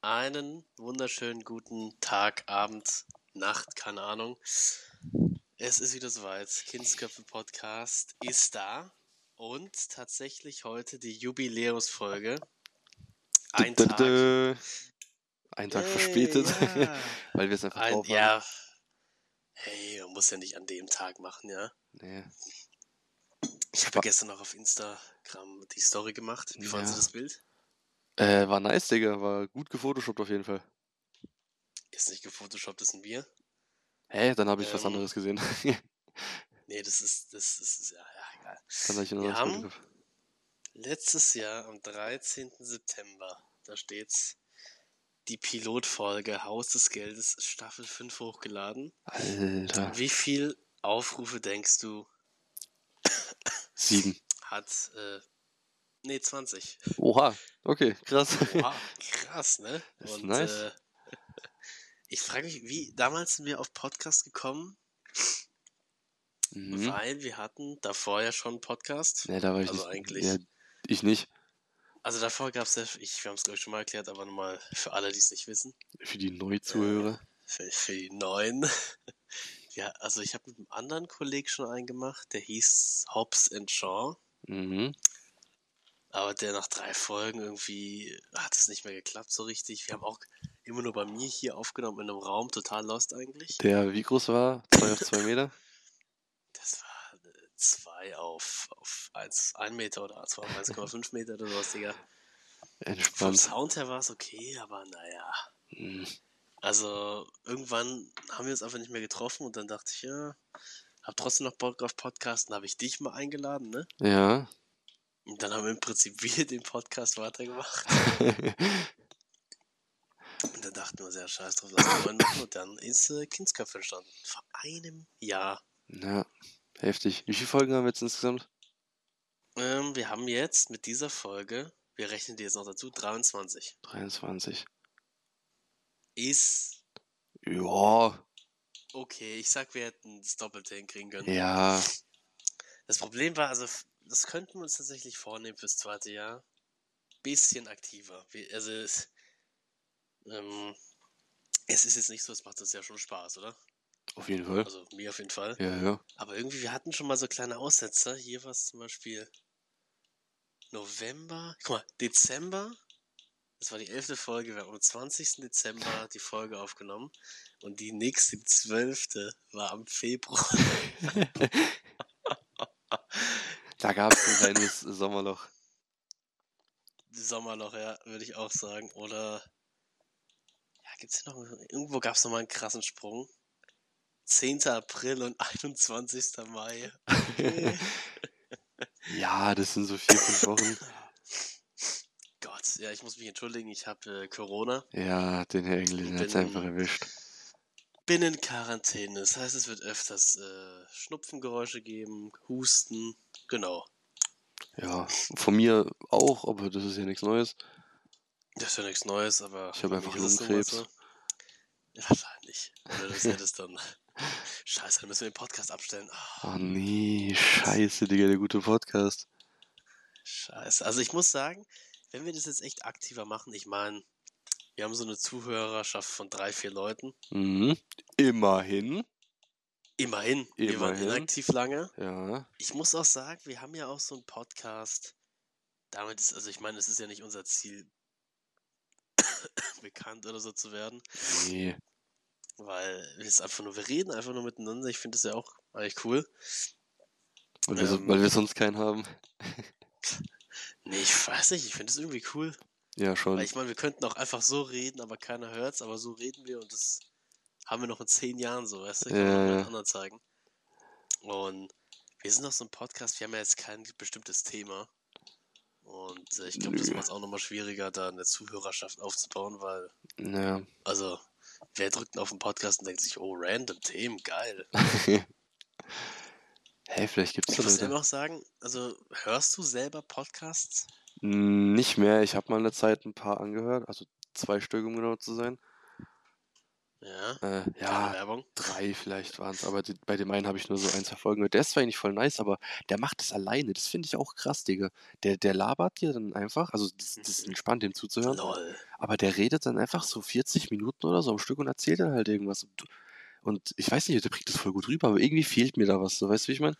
Einen wunderschönen guten Tag, Abend, Nacht, keine Ahnung. Es ist wieder soweit. Kindsköpfe Podcast ist da und tatsächlich heute die Jubiläumsfolge. Ein Dö, dö, Tag. Ein Tag Hey, verspätet, ja. weil wir es einfach Ein, drauf haben. ja. Hey, man muss ja nicht an dem Tag machen, ja. Nee. Ich habe ja gestern noch auf Instagram die Story gemacht. Wie Ja. Sie das Bild? Äh, war nice, Digga. War gut gefotoshoppt auf jeden Fall. Ist nicht gefotoshoppt, ist ein Bier. Hä? Dann habe ich was Ähm, anderes gesehen. Nee, das ist, das ist, ja, ja, egal. Dann ich Wir haben-. Letztes Jahr am 13. September, da steht's, die Pilotfolge Haus des Geldes Staffel 5 hochgeladen. Alter. Wie viel Aufrufe denkst du Sieben. hat, äh, nee, 20. Oha. Okay, krass. Wow, krass, ne? Das ist nice. Äh, ich frage mich, wie, damals sind wir auf Podcast gekommen, mhm. weil wir hatten davor ja schon einen Podcast. Nee, da war ich Also nicht. eigentlich- Ja, ich nicht. Also davor gab's ja, ich, wir haben es glaube ich schon mal erklärt, aber nochmal für alle, die es nicht wissen. Für die Neuzuhörer. Für, für die Neuen. Ja, also ich habe mit einem anderen Kollegen schon einen gemacht, der hieß Hobbs and Shaw. Mhm. Aber der nach drei Folgen irgendwie hat es nicht mehr geklappt so richtig. Wir haben auch immer nur bei mir hier aufgenommen in einem Raum, total lost eigentlich. Der wie groß war? Zwei auf zwei Meter? Das war äh, zwei auf, auf eins, ein Meter oder zwei auf 1,5 Meter oder sowas, Digga. Vom Entspannt. Sound her war es okay, aber naja. Mhm. Also irgendwann haben wir uns einfach nicht mehr getroffen und dann dachte ich, ja, hab trotzdem noch Bock auf Podcasten, habe ich dich mal eingeladen, ne? Ja. Und dann haben wir im Prinzip wir den Podcast weitergemacht. Und dann dachten wir, sehr scheiß drauf, lass mal neuen machen. Und dann ist äh, Kindsköpfe entstanden. Vor einem Jahr. ja. Heftig. Wie viele Folgen haben wir jetzt insgesamt? Ähm, wir haben jetzt mit dieser Folge, wir rechnen die jetzt noch dazu, 23. 23. Ist Ja. okay. Ich sag, wir hätten das Doppelte hinkriegen können. Ja. Das Problem war, also, das könnten wir uns tatsächlich vornehmen fürs zweite Jahr. Bisschen aktiver. Also, es, ähm, es ist jetzt nicht so, es macht uns ja schon Spaß, oder? Auf jeden Fall. Also, mir auf jeden Fall. Ja, ja. Aber irgendwie, wir hatten schon mal so kleine Aussetzer. Hier war es zum Beispiel November. Guck mal, Dezember. Das war die elfte Folge. Wir haben am 20. Dezember die Folge aufgenommen. Und die nächste, die zwölfte, war am Februar. Da gab es ein kleines Sommerloch. Sommerloch, ja, würde ich auch sagen. Oder, ja, gibt's hier noch, irgendwo gab es noch mal einen krassen Sprung. 10. April und 21. Mai. Okay. Ja, das sind so vier, fünf Wochen. Gott, ja, ich muss mich entschuldigen, ich habe äh, Corona. Ja, den Herr Englischen hat's Bin- einfach erwischt. Bin in Quarantäne. Das heißt, es wird öfters äh, Schnupfengeräusche geben, Husten. Genau. Ja, von mir auch, aber das ist ja nichts Neues. Das ist ja nichts Neues, aber. Ich hab bei einfach Lungenkrebs. Ja, wahrscheinlich. Oder das hättest dann. Scheiße, dann müssen wir den Podcast abstellen. Ah, Oh nee, scheiße, Digga, der gute Podcast. scheiße. Also ich muss sagen, wenn wir das jetzt echt aktiver machen, ich meine, wir haben so eine Zuhörerschaft von drei, vier Leuten. Mhm. Immerhin. Immerhin. Wir waren Immerhin. inaktiv lange. Ja. Ich muss auch sagen, wir haben ja auch so einen Podcast. Damit ist, also ich meine, es ist ja nicht unser Ziel, bekannt oder so zu werden, Nee. weil wir es einfach nur, wir reden einfach nur miteinander. Ich finde das ja auch eigentlich cool. Weil wir, Ähm. weil wir sonst keinen haben. Nee, ich weiß nicht, ich finde es irgendwie cool. Ja, schon. Weil ich meine, wir könnten auch einfach so reden, aber keiner hört's, aber so reden wir und das haben wir noch in zehn Jahren so, weißt du? Kann Ja, man ja. anderen zeigen. Und wir sind doch so ein Podcast, wir haben ja jetzt kein bestimmtes Thema. Und äh, ich glaube, das macht es auch nochmal schwieriger, da eine Zuhörerschaft aufzubauen, weil, Ja. also, wer drückt denn auf den Podcast und denkt sich, oh, random Themen, geil. hey, vielleicht gibt's Ich muss immer noch sagen, also, hörst du selber Podcasts? Mm, Nicht mehr. Ich habe mal eine Zeit ein paar angehört, also zwei Stück, um genau zu sein. Ja. Äh, Keine ja, Werbung. drei vielleicht waren es, aber die, bei dem einen habe ich nur so ein, zwei Folgen gehört. Der ist zwar eigentlich voll nice, aber der macht das alleine. Das finde ich auch krass, Digga. Der, der labert dir dann einfach, also das, das ist Mhm. entspannt, dem zuzuhören. Lol. Aber der redet dann einfach so 40 Minuten oder so am Stück und erzählt dann halt irgendwas. Und, und ich weiß nicht, der bringt das voll gut rüber, aber irgendwie fehlt mir da was. So, weißt du, wie ich meine?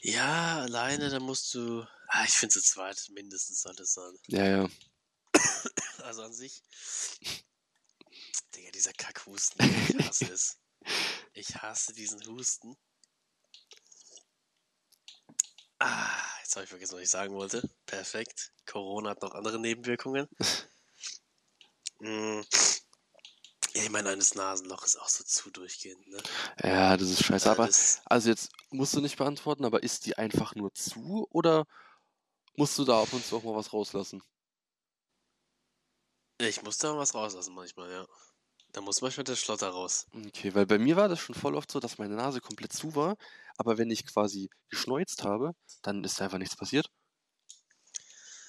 Ja, alleine, da musst du. Ah, ich finde zu zweit mindestens sollte es sein. Ja, ja. Also an sich. Digga, dieser Kackhusten. Ich hasse es. Ich hasse diesen Husten. Ah, jetzt habe ich vergessen, was ich sagen wollte. Perfekt. Corona hat noch andere Nebenwirkungen. Mm. Ja, ich meine, eines Nasenloch ist auch so zu durchgehend, ne? Ja, das ist scheiße. Aber, also jetzt musst du nicht beantworten, aber ist die einfach nur zu oder musst du da ab und zu auch mal was rauslassen? ich muss da was rauslassen manchmal, ja. Da muss manchmal der Schlotter raus. Okay, weil bei mir war das schon voll oft so, dass meine Nase komplett zu war, aber wenn ich quasi geschneuzt habe, dann ist einfach nichts passiert.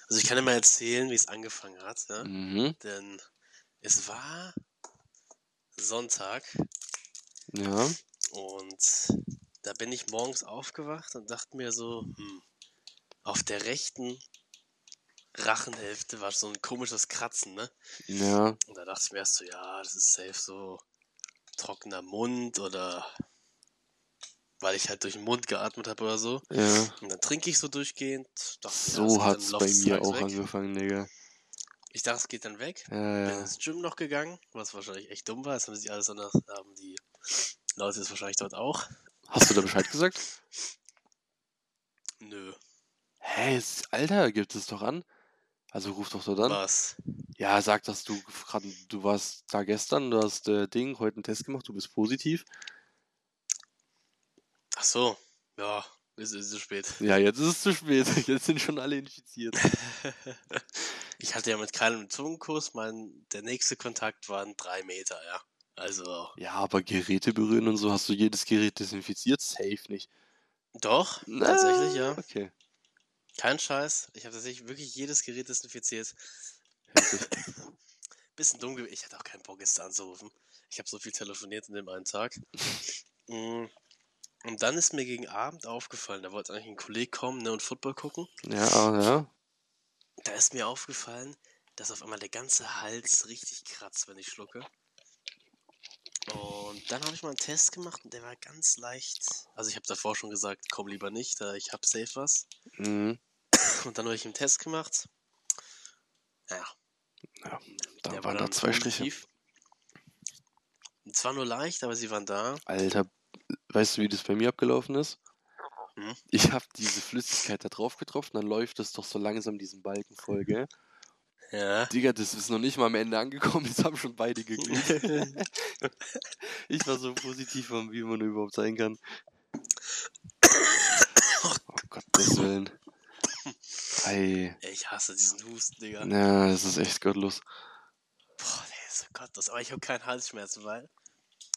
Also ich kann dir mal erzählen, wie es angefangen hat, ja? Mhm. Denn es war Sonntag Ja. und da bin ich morgens aufgewacht und dachte mir so, hm, auf der rechten Rachenhälfte war so ein komisches Kratzen, ne? Ja. Und da dachte ich mir erst so, ja, das ist safe so trockener Mund oder weil ich halt durch den Mund geatmet habe oder so. Ja. Und dann trinke ich so durchgehend. Dachte, es So hat's Laufe bei mir auch weg. angefangen, Digga. Ich dachte, es geht dann weg. Ja, Bin ja. ins Gym noch gegangen, was wahrscheinlich echt dumm war. Das haben sich alles anders, haben die Leute es wahrscheinlich dort auch. Hast du da Bescheid gesagt? Nö, Hä, es- Alter, gibt es doch an. Also ruf doch dort an. was? Ja, sag, dass du gerade, du warst da gestern, du hast äh, Ding, heute einen Test gemacht, du bist positiv. Ach so, ja, es ist zu spät. Ja, jetzt ist es zu spät. Jetzt sind schon alle infiziert. ich hatte ja mit keinem Zungenkuss, mein, der nächste Kontakt waren drei Meter, ja. Also, Ja, aber Geräte berühren und so, hast du jedes Gerät desinfiziert? Safe nicht. doch, Na, tatsächlich, ja. Okay. Kein Scheiß. Ich habe tatsächlich wirklich jedes Gerät desinfiziert. Bisschen dumm gewesen. Ich hatte auch keinen Bock, Gäste anzurufen. Ich habe so viel telefoniert in dem einen Tag. Mm. Und dann ist mir gegen Abend aufgefallen, da wollte eigentlich ein Kollege kommen ne, und Football gucken. Ja, ah, ja. Da ist mir aufgefallen, dass auf einmal der ganze Hals richtig kratzt, wenn ich schlucke. Und dann habe ich mal einen Test gemacht und der war ganz leicht. Also ich habe davor schon gesagt, komm lieber nicht, da ich habe safe was. Mhm. Und dann habe ich einen Test gemacht. Ja, Ja, da der waren da zwei Striche. Zwar nur leicht, aber sie waren da. Alter, weißt du, wie das bei mir abgelaufen ist? Hm? Ich habe diese Flüssigkeit da drauf getroffen, dann läuft es doch so langsam diesen Balken voll, gell? Ja. Digga, das ist noch nicht mal am Ende angekommen, jetzt haben schon beide geglückt. ich war so positiv, wie man überhaupt sein kann. Oh Gottes Willen. Ei. Ich hasse diesen Husten, Digga. Ja, das ist echt gottlos. Boah, der ist so gottlos. Aber ich habe keinen Halsschmerzen, weil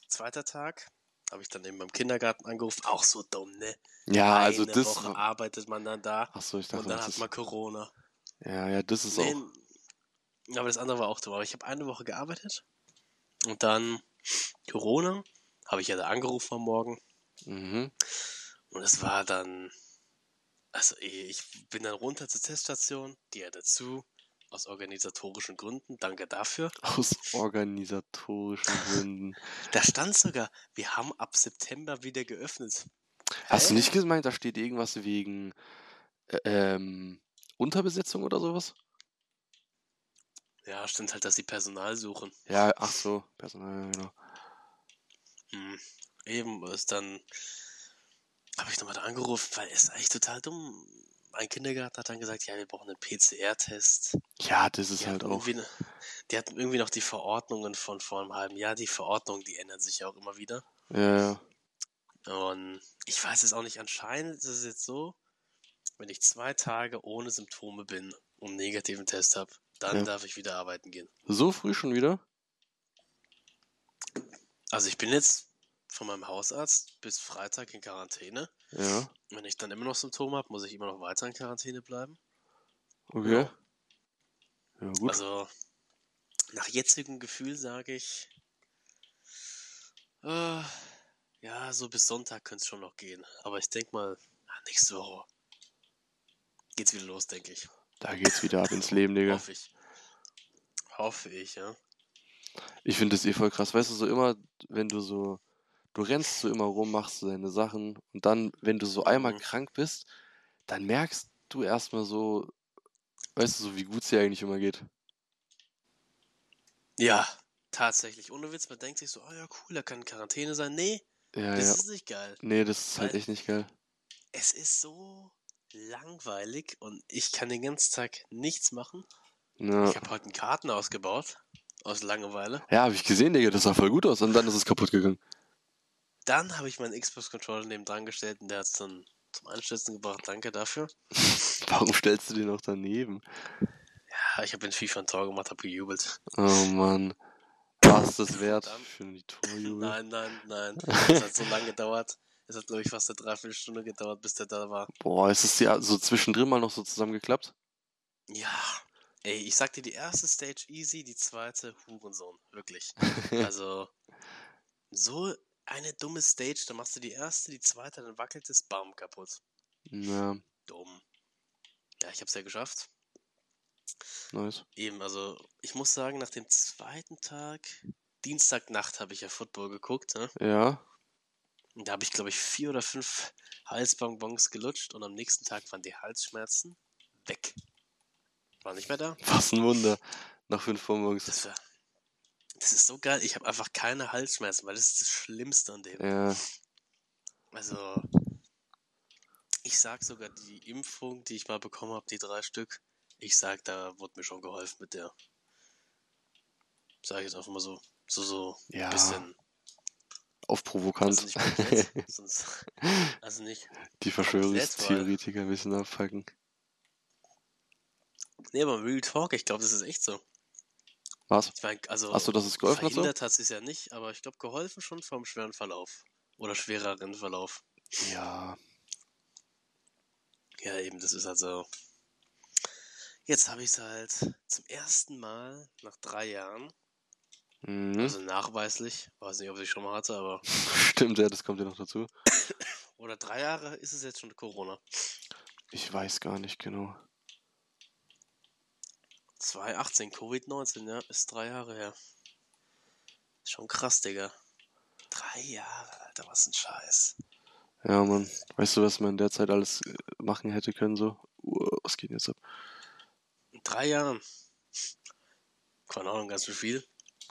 zweiter Tag habe ich dann eben beim Kindergarten angerufen. Auch so dumm, ne? Ja, also Eine das. Woche arbeitet man dann da Achso, ich dachte, und dann hat man Corona. ja, ja, das ist Nee, auch. aber das andere war auch dumm. Aber ich habe eine Woche gearbeitet und dann Corona. Habe ich ja da angerufen am Morgen. Mhm. Und es war dann, also ich bin dann runter zur Teststation, die hat dazu, aus organisatorischen Gründen, danke dafür. Aus organisatorischen Gründen. Da stand sogar, wir haben ab September wieder geöffnet. Hast du nicht gemeint, da steht irgendwas wegen äh, ähm, Unterbesetzung oder sowas? Ja, stimmt halt, dass sie Personal suchen. Ja, ach so, Personal, genau. Hm. Eben ist dann, habe ich nochmal da angerufen, weil es ist eigentlich total dumm. Mein Kindergarten hat dann gesagt, ja, wir brauchen einen PCR-Test. Ja, das ist Die halt auch. ne- Die hatten irgendwie noch die Verordnungen von vor einem halben Jahr. Die Verordnungen, die ändern sich ja auch immer wieder. Ja, ja. Und ich weiß es auch nicht, anscheinend ist es jetzt so, wenn ich zwei Tage ohne Symptome bin und einen negativen Test habe, dann Ja. darf ich wieder arbeiten gehen. So früh schon wieder? Also ich bin jetzt von meinem Hausarzt bis Freitag in Quarantäne. Ja, Wenn ich dann immer noch Symptome habe, muss ich immer noch weiter in Quarantäne bleiben. okay. Ja, gut. Also nach jetzigem Gefühl sage ich, Äh, ja, so bis Sonntag könnte es schon noch gehen. Aber ich denke mal, ja, nächste Woche geht's wieder los, denke ich. Da geht's wieder ab ins Leben, Digga. Hoffe ich. Hoffe ich, ja. Ich finde das eh voll krass. Weißt du, so immer, wenn du so, du rennst so immer rum, machst so deine Sachen und dann, wenn du so einmal Mhm. krank bist, dann merkst du erstmal so, weißt du, so wie gut es dir eigentlich immer geht. Ja, tatsächlich. Ohne Witz, man denkt sich so, oh ja, cool, da kann Quarantäne sein. Nee, Ja, das ja. ist nicht geil. Nee, das ist halt echt nicht geil. Es ist so langweilig und ich kann den ganzen Tag nichts machen. Ja, Ich habe heute einen Karten ausgebaut. Aus Langeweile. ja habe ich gesehen, Digga, das sah voll gut aus und dann ist es kaputt gegangen. Dann habe ich meinen Xbox-Controller neben dran gestellt und der hat es dann zum Anstürzen gebracht. Danke dafür. Warum stellst du den noch daneben? Ja, ich habe in FIFA ein Tor gemacht, habe gejubelt. Oh Mann. War es das wert Verdammt. für die Torjubel? Nein, nein, nein. Es hat so lange gedauert. Es hat, glaube ich, fast eine Dreiviertelstunde gedauert, bis der da war. Boah, ist es dir so zwischendrin mal noch so zusammengeklappt? Ja. Ey, ich sag dir, die erste Stage easy, die zweite Hurensohn. Wirklich. Also, so eine dumme Stage, da machst du die erste, die zweite, dann wackelt es, bam, kaputt. Ja, Dumm. Ja, ich hab's ja geschafft. nice. Eben, also, ich muss sagen, nach dem zweiten Tag, Dienstagnacht habe ich ja Football geguckt, ne? Ja, Und da habe ich, glaube ich, vier oder fünf Halsbonbons gelutscht und am nächsten Tag waren die Halsschmerzen weg. War nicht mehr da. was ein Wunder. Nach fünf Bonbons. Das war. Das ist so geil. Ich habe einfach keine Halsschmerzen, weil das ist das Schlimmste an dem. Ja, Also, ich sag sogar die Impfung, die ich mal bekommen habe, die drei Stück, ich sag, da wurde mir schon geholfen mit der. Sag ich jetzt einfach mal so. So, so Ja. bisschen. auf provokant. Also nicht komplett, sonst, also nicht. Die Verschwörungstheoretiker ein bisschen abfacken. Nee, aber Real Talk, ich glaube, das ist echt so. Was? Ich mein, also Achso, dass es geholfen so? verhindert hat es ja nicht, aber ich glaube, geholfen schon vom schweren Verlauf. Oder schwereren Verlauf. Ja, Ja, eben, das ist also. Jetzt habe ich es halt zum ersten Mal nach drei Jahren, mhm. also nachweislich, weiß nicht, ob ich schon mal hatte, aber. stimmt, ja, das kommt ja noch dazu. Oder drei Jahre ist es jetzt schon Corona. Ich weiß gar nicht genau. 2018, Covid-19, ja, ist drei Jahre her. Ist schon krass, Digga. Drei Jahre, Alter, was ein Scheiß. Ja, Mann. Weißt du, was man in der Zeit alles äh, machen hätte können so? Uh, was geht denn jetzt ab? In drei Jahren. Keine Ahnung, ganz schön viel.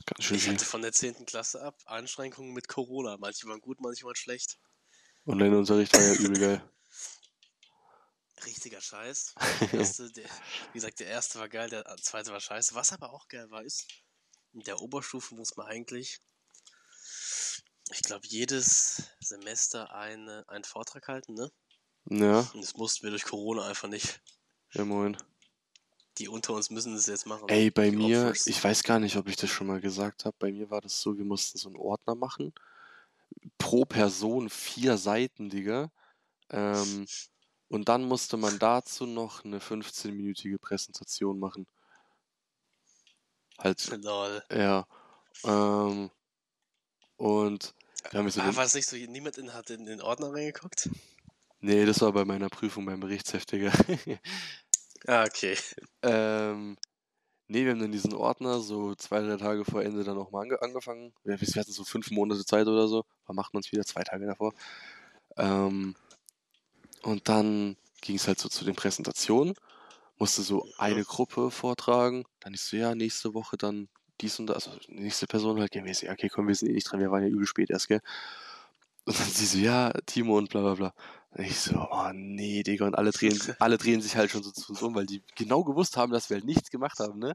Ganz schön Ich viel. hatte von der 10. Klasse ab Einschränkungen mit Corona. Manche waren gut, manche waren schlecht. Online-Unterricht war ja übel geil. Richtiger Scheiß. Erste, der, wie gesagt, der erste war geil, der zweite war scheiße. Was aber auch geil war, ist, in der Oberstufe muss man eigentlich, ich glaube, jedes Semester eine, einen Vortrag halten, ne? Ja, Und das mussten wir durch Corona einfach nicht. ja moin. Die unter uns müssen das jetzt machen. Ey, bei mir, Opfers. ich weiß gar nicht, ob ich das schon mal gesagt habe. Bei mir war das so, wir mussten so einen Ordner machen. Pro Person vier Seiten, Digga. Ähm, und dann musste man dazu noch eine 15-minütige Präsentation machen. Halt, Lol. ja. Ähm, und wir haben so Ah, war es nicht so, niemand in, hat in den Ordner reingeguckt? Nee, das war bei meiner Prüfung beim Berichtsheft, Digga. Ah, okay. ähm, nee, wir haben dann diesen Ordner so zwei, drei Tage vor Ende dann nochmal ange angefangen. Wir, wir hatten so fünf Monate Zeit oder so. Wann macht man es wieder? Zwei Tage davor. Ähm, und dann ging es halt so zu den Präsentationen. Musste so eine Gruppe vortragen. Dann ist so, ja, nächste Woche dann dies und das. Also nächste Person halt, ja, okay, komm, wir sind eh nicht dran. Wir waren ja übel spät erst, gell? Und dann sie so, ja, Timo und bla bla bla. Und ich so, oh nee, Digga. Und alle drehen, alle drehen sich halt schon so zu uns um, weil die genau gewusst haben, dass wir halt nichts gemacht haben, ne?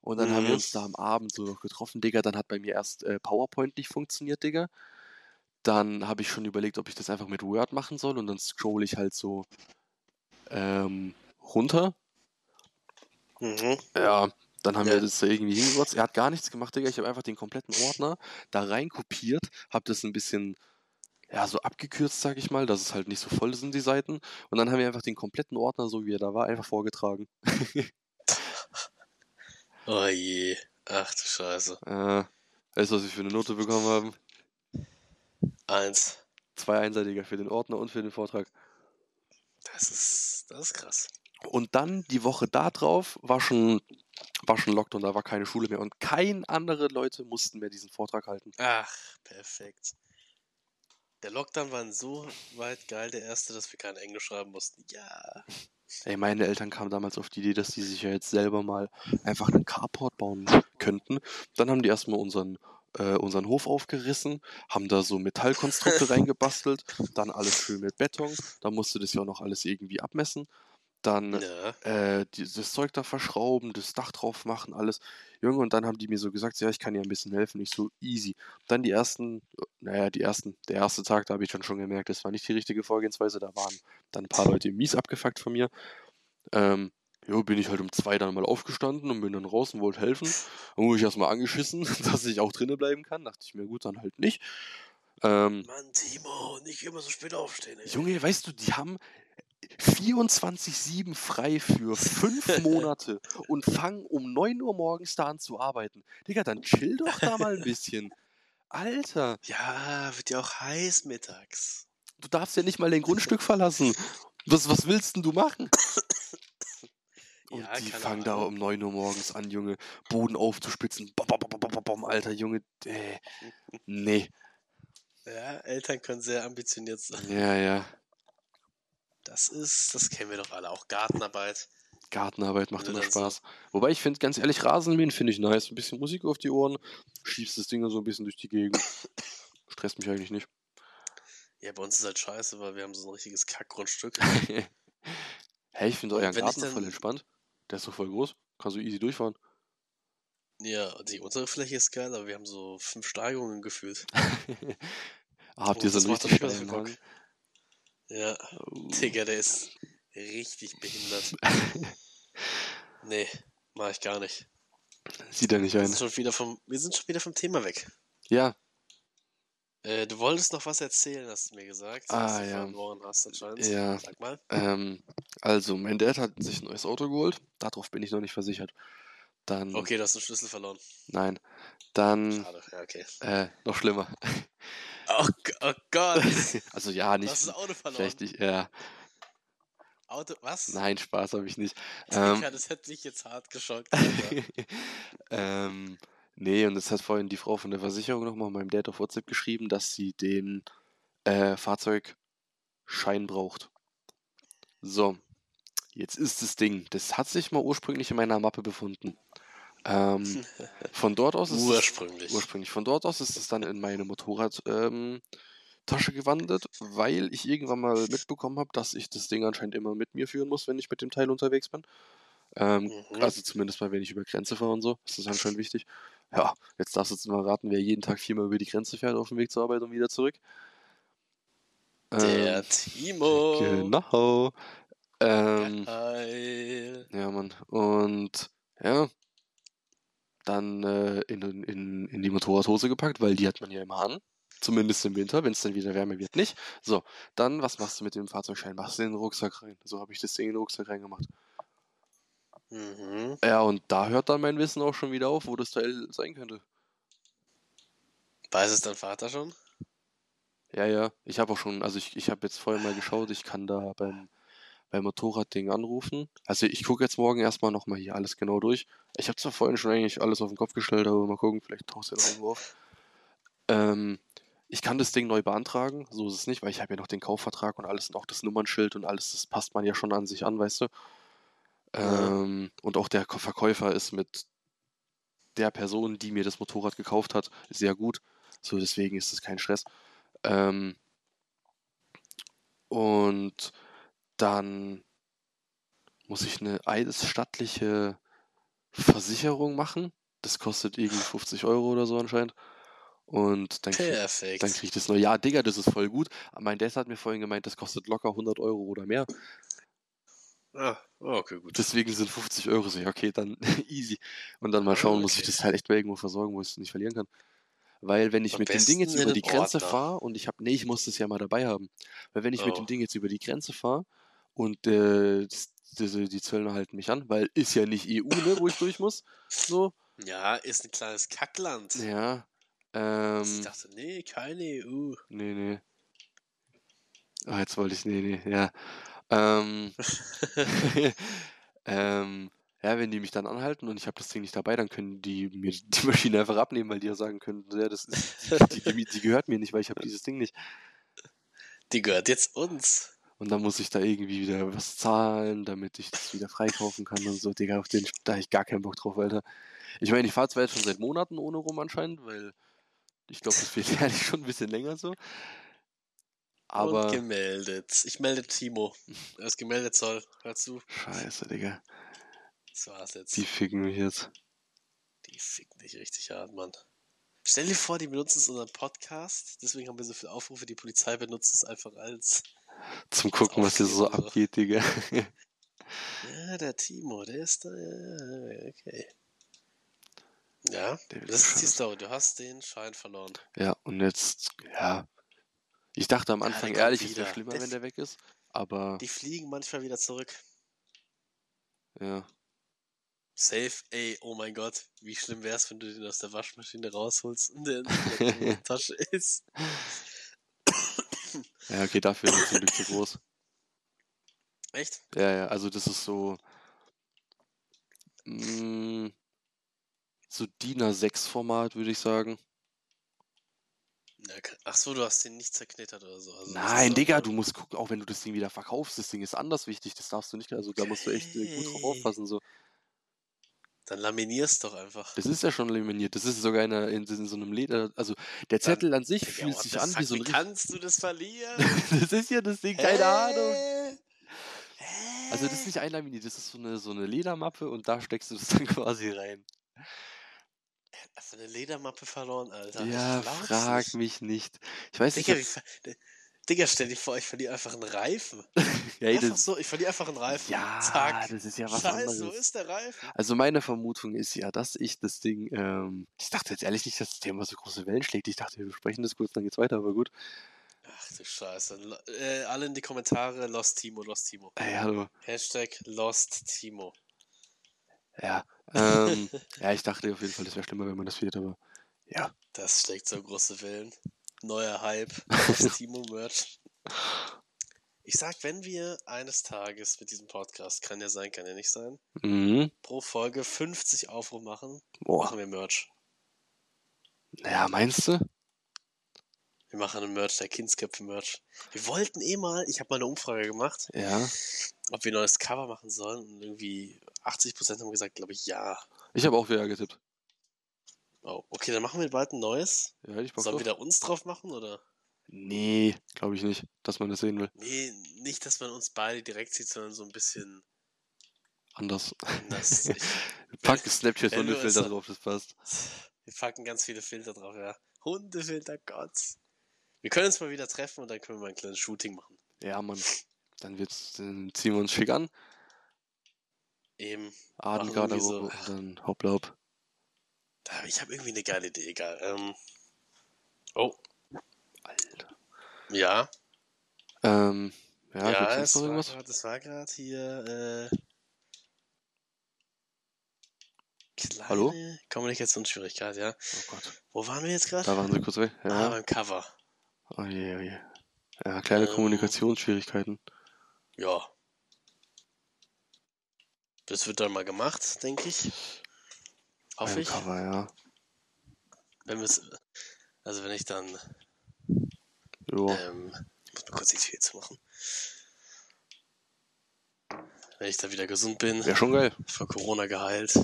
Und dann haben wir Mhm. uns da am Abend so noch getroffen, Digga. Dann hat bei mir erst äh, PowerPoint nicht funktioniert, Digga. Dann habe ich schon überlegt, ob ich das einfach mit Word machen soll. Und dann scroll ich halt so ähm, runter. Mhm. Ja, dann haben Ja. wir das da irgendwie hingerotzt. Er hat gar nichts gemacht, Digga. Ich habe einfach den kompletten Ordner da rein kopiert, habe das ein bisschen, ja, so abgekürzt, sag ich mal, dass es halt nicht so voll sind, die Seiten. Und dann haben wir einfach den kompletten Ordner, so wie er da war, einfach vorgetragen. Oh je. Ach du Scheiße. Äh, weißt du, was wir für eine Note bekommen haben? Eins. Zwei Einser, Digga, für den Ordner und für den Vortrag. Das ist, das ist krass. Und dann die Woche da drauf war schon, war schon Lockdown, da war keine Schule mehr und kein andere Leute mussten mehr diesen Vortrag halten. Ach, perfekt. Der Lockdown war insoweit geil, der erste, dass wir kein Englisch schreiben mussten. Ja. Ey, meine Eltern kamen damals auf die Idee, dass die sich ja jetzt selber mal einfach einen Carport bauen könnten. Dann haben die erstmal unseren, äh, unseren Hof aufgerissen, haben da so Metallkonstrukte reingebastelt, dann alles schön mit Beton. Da musste das ja auch noch alles irgendwie abmessen. Dann Ja. äh, dieses Zeug da verschrauben, das Dach drauf machen, alles. Junge, und dann haben die mir so gesagt, ja, ich kann dir ein bisschen helfen. Ich so, easy. Dann die ersten, naja, die ersten, der erste Tag, da habe ich dann schon gemerkt, das war nicht die richtige Vorgehensweise. Da waren dann ein paar Leute mies abgefuckt von mir. Ähm, jo, bin ich halt um zwei dann mal aufgestanden und bin dann raus und wollte helfen. Dann wurde ich erstmal angeschissen, dass ich auch drinnen bleiben kann. Dachte ich mir, gut, dann halt nicht. Ähm, Mann, Timo, nicht immer so spät aufstehen. Ey. Junge, weißt du, die haben 24-7 frei für fünf Monate und fangen um 9 Uhr morgens da an zu arbeiten. Digga, dann chill doch da mal ein bisschen. Alter, Ja, wird ja auch heiß mittags. du darfst ja nicht mal dein Grundstück verlassen. Was, was willst denn du machen? Und Ja, die fangen da um 9 Uhr morgens an, Junge, Boden aufzuspitzen. Bom, bom, bom, Alter, Junge, äh, nee. Ja, Eltern können sehr ambitioniert sein. Ja, ja. Das ist, das kennen wir doch alle. Auch Gartenarbeit. Gartenarbeit macht Ja, immer dann so. Spaß. Wobei ich finde, ganz ehrlich, Rasenmähen finde ich nice. Ein bisschen Musik auf die Ohren, schiebst das Ding so ein bisschen durch die Gegend. Stresst mich eigentlich nicht. Ja, bei uns ist halt scheiße, weil wir haben so ein richtiges Kackgrundstück. hey, ich finde euren Garten voll entspannt. Der ist doch voll groß. Kannst du easy durchfahren. Ja, die untere Fläche ist geil, aber wir haben so fünf Steigungen gefühlt. Habt ihr so einen richtig für Bock. Ja, Oh. Digga, der ist richtig behindert. Nee, mach ich gar nicht. Sieht er nicht Wir ein. sind schon wieder vom, wir sind schon wieder vom Thema weg. Ja, Äh, du wolltest noch was erzählen, hast du mir gesagt. Ah, was du ja. verloren hast anscheinend. Ja. Sag mal. ähm, also, mein Dad hat sich ein neues Auto geholt. Darauf bin ich noch nicht versichert. Dann, Okay, du hast den Schlüssel verloren. nein. Dann, Schade. Ja, okay. äh, noch schlimmer. Oh, oh Gott. also, ja, Du nicht. hast das Auto verloren. Vielleicht nicht, ja. Auto, was? Nein, Spaß habe ich nicht. Ähm, das hätte mich jetzt hart geschockt. Ähm, nee, und es hat vorhin die Frau von der Versicherung nochmal meinem Dad auf WhatsApp geschrieben, dass sie den äh, Fahrzeugschein braucht. So, jetzt ist das Ding. Das hat sich mal ursprünglich in meiner Mappe befunden. Ähm, von dort aus ist es, Ursprünglich. ursprünglich. Von dort aus ist es dann in meine Motorradtasche ähm, gewandert, weil ich irgendwann mal mitbekommen habe, dass ich das Ding anscheinend immer mit mir führen muss, wenn ich mit dem Teil unterwegs bin. Ähm, Mhm. Also zumindest mal, wenn ich über Grenze fahre und so. Das ist anscheinend wichtig. Ja, jetzt darfst du jetzt mal raten, wer jeden Tag viermal über die Grenze fährt auf dem Weg zur Arbeit und wieder zurück. Der Ähm, Timo. genau. Ähm, Geil. ja, Mann. Und ja, dann äh, in, in, in die Motorradhose gepackt, weil die hat man ja immer an. Zumindest im Winter, wenn es dann wieder wärmer wird, nicht. So, dann, was machst du mit dem Fahrzeugschein? Machst du in den Rucksack rein. So habe ich das Ding in den Rucksack reingemacht. Mhm. Ja, und da hört dann mein Wissen auch schon wieder auf, wo das Teil sein könnte. Weiß es dein Vater schon? Ja, ja. Ich habe auch schon, also ich, ich habe jetzt vorher mal geschaut, ich kann da beim, beim Motorradding anrufen. Also ich gucke jetzt morgen erstmal nochmal hier alles genau durch. Ich habe zwar vorhin schon eigentlich alles auf den Kopf gestellt, aber mal gucken, vielleicht taucht es ja noch irgendwo auf. Ähm, ich kann das Ding neu beantragen, so ist es nicht, weil ich habe ja noch den Kaufvertrag und alles und auch das Nummernschild und alles, das passt man ja schon an sich an, weißt du. Ähm, und auch der Verkäufer ist mit der Person, die mir das Motorrad gekauft hat, sehr gut. So, deswegen ist es kein Stress. Ähm, und dann muss ich eine eidesstattliche Versicherung machen. Das kostet irgendwie 50 Euro oder so anscheinend. Und dann krieg, Perfekt. dann krieg ich das neu. Ja, Digga, das ist voll gut. Mein Dad hat mir vorhin gemeint, das kostet locker 100 Euro oder mehr. Ah, okay, gut. Deswegen sind 50 Euro so, okay, dann easy. Und dann mal schauen, muss ich Okay. das halt echt mal irgendwo versorgen, wo ich es nicht verlieren kann. Weil wenn ich Am mit dem Ding jetzt über die Grenze fahre und ich habe, nee, ich muss das ja mal dabei haben. Weil wenn ich mit Oh. dem Ding jetzt über die Grenze fahre und äh, das, diese, die Zöllner halten mich an, weil ist ja nicht EU, ne, wo ich durch muss. So, Ja, ist ein kleines Kackland. ja. Ähm, ich dachte, nee, keine EU. nee, nee. Ah, jetzt wollte ich, nee, nee, ja. Ähm, ähm, ja, wenn die mich dann anhalten und ich habe das Ding nicht dabei, dann können die mir die Maschine einfach abnehmen, weil die ja sagen können, ja, das ist, die, die, die gehört mir nicht, weil ich habe dieses Ding nicht. Die gehört jetzt uns. Und dann muss ich da irgendwie wieder was zahlen, damit ich das wieder freikaufen kann und so. Digga, auf den, da habe ich gar keinen Bock drauf, Alter. Ich meine, ich fahre zwar jetzt schon seit Monaten ohne rum anscheinend, weil ich glaube, das fehlt ehrlich schon ein bisschen länger so. Und Aber gemeldet. Ich melde Timo. Er ist gemeldet, soll. Hör zu. scheiße, Digga. Das war's jetzt. Die ficken mich jetzt. Die ficken dich richtig hart, Mann. Stell dir vor, die benutzen es in unserem Podcast. Deswegen haben wir so viele Aufrufe. Die Polizei benutzt es einfach als. Zum Gucken, was hier so abgeht, Digga. Ja, der Timo, der ist da. Ja, okay. Ja, das ist die. Story. Du hast den Schein verloren. Ja, und jetzt, ja. Ich dachte am Ja, Anfang kommt ehrlich, es wäre wieder. schlimmer, Der wenn der weg ist. Aber, Die fliegen manchmal wieder zurück. ja. Safe, ey, oh mein Gott, wie schlimm wär's, wenn du den aus der Waschmaschine rausholst und der in der Tasche ist. Ja, okay, dafür ist zum Glück zu groß. Echt? Ja, ja, also das ist so. Mh, so DIN A6-Format, würde ich sagen. Ja, Ach so, du hast den nicht zerknittert oder so. Also Nein, Digga, du musst gucken, auch wenn du das Ding wieder verkaufst, das Ding ist anders wichtig, das darfst du nicht, also da musst du echt äh, gut drauf aufpassen. So. Dann laminierst doch einfach. Das ist ja schon laminiert, das ist sogar in, einer, in, in so einem Leder, also der Zettel an sich Ja, fühlt what sich an wie so ein Wie kannst du das verlieren? das ist ja das Ding, keine Ahnung. Hä? Also das ist nicht einlaminiert, das ist so eine, so eine Ledermappe und da steckst du das dann quasi rein. Hast du eine Ledermappe verloren, Alter? Ja, frag nicht. mich nicht. Ich weiß Digga, wie nicht. ver Digga, stell dir vor, ich verliere einfach einen Reifen. Ja, einfach so, ich verliere einfach einen Reifen. ja Zack. das ist ja was Scheiße, wo anderes. ist der Reifen? Also meine Vermutung ist ja, dass ich das Ding, ähm, ich dachte jetzt ehrlich nicht, dass das Thema so große Wellen schlägt. Ich dachte, wir besprechen das kurz, dann geht's weiter, aber gut. Ach du Scheiße. Äh, alle in die Kommentare, Lost Timo, Lost Timo. Ey, hallo. Hashtag Lost Timo. Ja, ähm, ja, ich dachte auf jeden Fall, das wäre schlimmer, wenn man das verliert, aber ja. Das schlägt so große Wellen. Neuer Hype. Lost Timo Merch. Ich sag, wenn wir eines Tages mit diesem Podcast, kann ja sein, kann ja nicht sein, Mhm. pro Folge 50 Aufrufe machen, Boah. machen wir Merch. Naja, meinst du? Wir machen einen Merch, der Kindsköpfe-Merch. Wir wollten eh mal, ich habe mal eine Umfrage gemacht, Ja. Ob wir ein neues Cover machen sollen. Und irgendwie 80% haben gesagt, glaube ich, ja. Ich habe auch wieder getippt. Oh, okay, dann machen wir bald ein neues. Ja, ich Sollen drauf. wir da uns drauf machen, oder? Nee, glaube ich nicht, dass man das sehen will. Nee, nicht, dass man uns beide direkt sieht, sondern so ein bisschen Anders. anders. Ich, Pack Snapchat wenn ohne du es Filter so- drauf, das passt. wir packen ganz viele Filter drauf, ja. Hundefilter, Gott. Wir können uns mal wieder treffen und dann können wir mal ein kleines Shooting machen. Ja, Mann. Dann wird's, dann ziehen wir uns schick an. Eben. Abendgarderobe so- und dann hoppla hopp. Da- Ich habe irgendwie eine geile Idee, egal. Ähm, oh, Alter. ja. Ähm, ja, Ja, noch war irgendwas? grad- das war gerade hier, äh, kleine Hallo? Kommunikationsschwierigkeit, ja. Oh Gott. Wo waren wir jetzt gerade? Da waren sie kurz weg. Ah, Ja. beim Cover. Oh je, oh je. Ja, kleine Ähm, Kommunikationsschwierigkeiten. Ja. Das wird dann mal gemacht, denke ich. Hoffe Beim ich. Cover, ja. Wenn wir's, also wenn ich dann, Jo. ähm, ich muss mal kurz die Tür zu machen. Wenn ich dann wieder gesund bin, Wäre schon geil. von Corona geheilt.